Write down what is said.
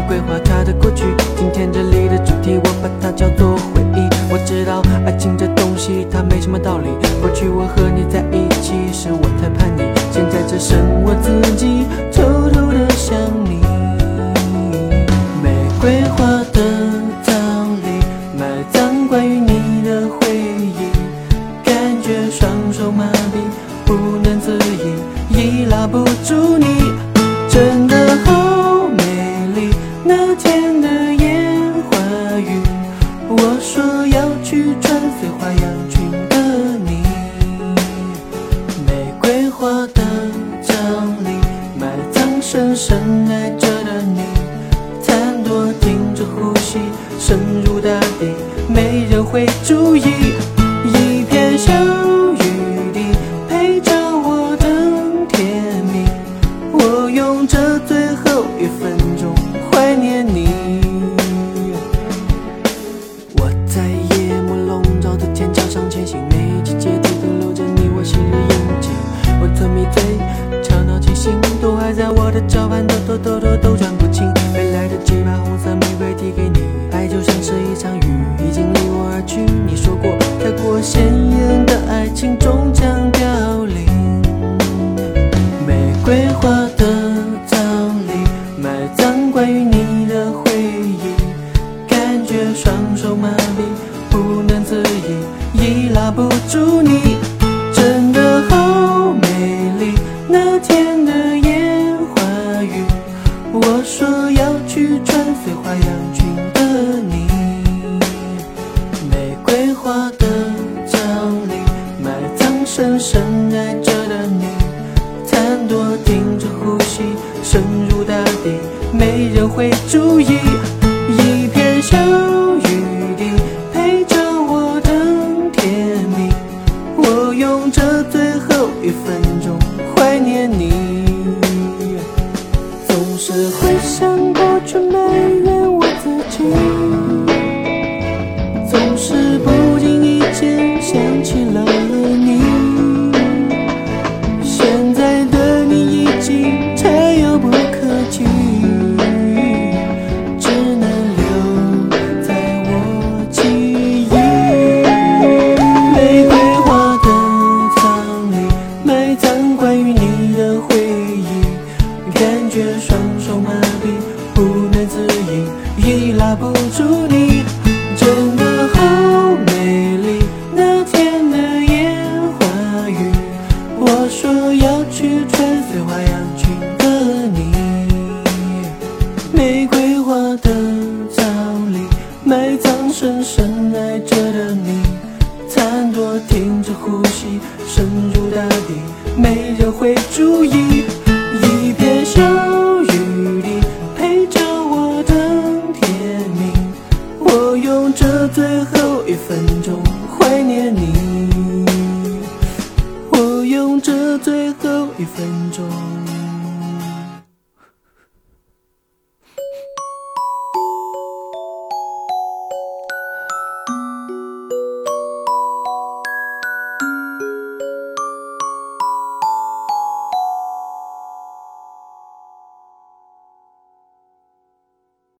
提起玫瑰花它的过去。今天这里的主题，我把它叫做回忆。我知道爱情这东西它没什么道理，过去我和你在一起是我太叛逆，现在只剩我自己花的葬礼，埋葬深深爱着的你。残朵停止呼吸，深入大地，没人会注意。在我的脚畔，兜兜兜兜兜转不清。没来得及把红色玫瑰递给你，爱就像是一场雨，已经离我而去。你说过，太过鲜艳的爱情终将凋零。玫瑰花的葬礼，埋葬关于你的回忆，感觉双手麻痹，不能自已，已拉不住你，我要去穿碎花洋裙的你。玫瑰花的葬礼埋葬深深爱着的你。残朵停止呼吸深入大地没人会注意。一片小雨滴陪着我等天明我用这最后一分最后一分钟。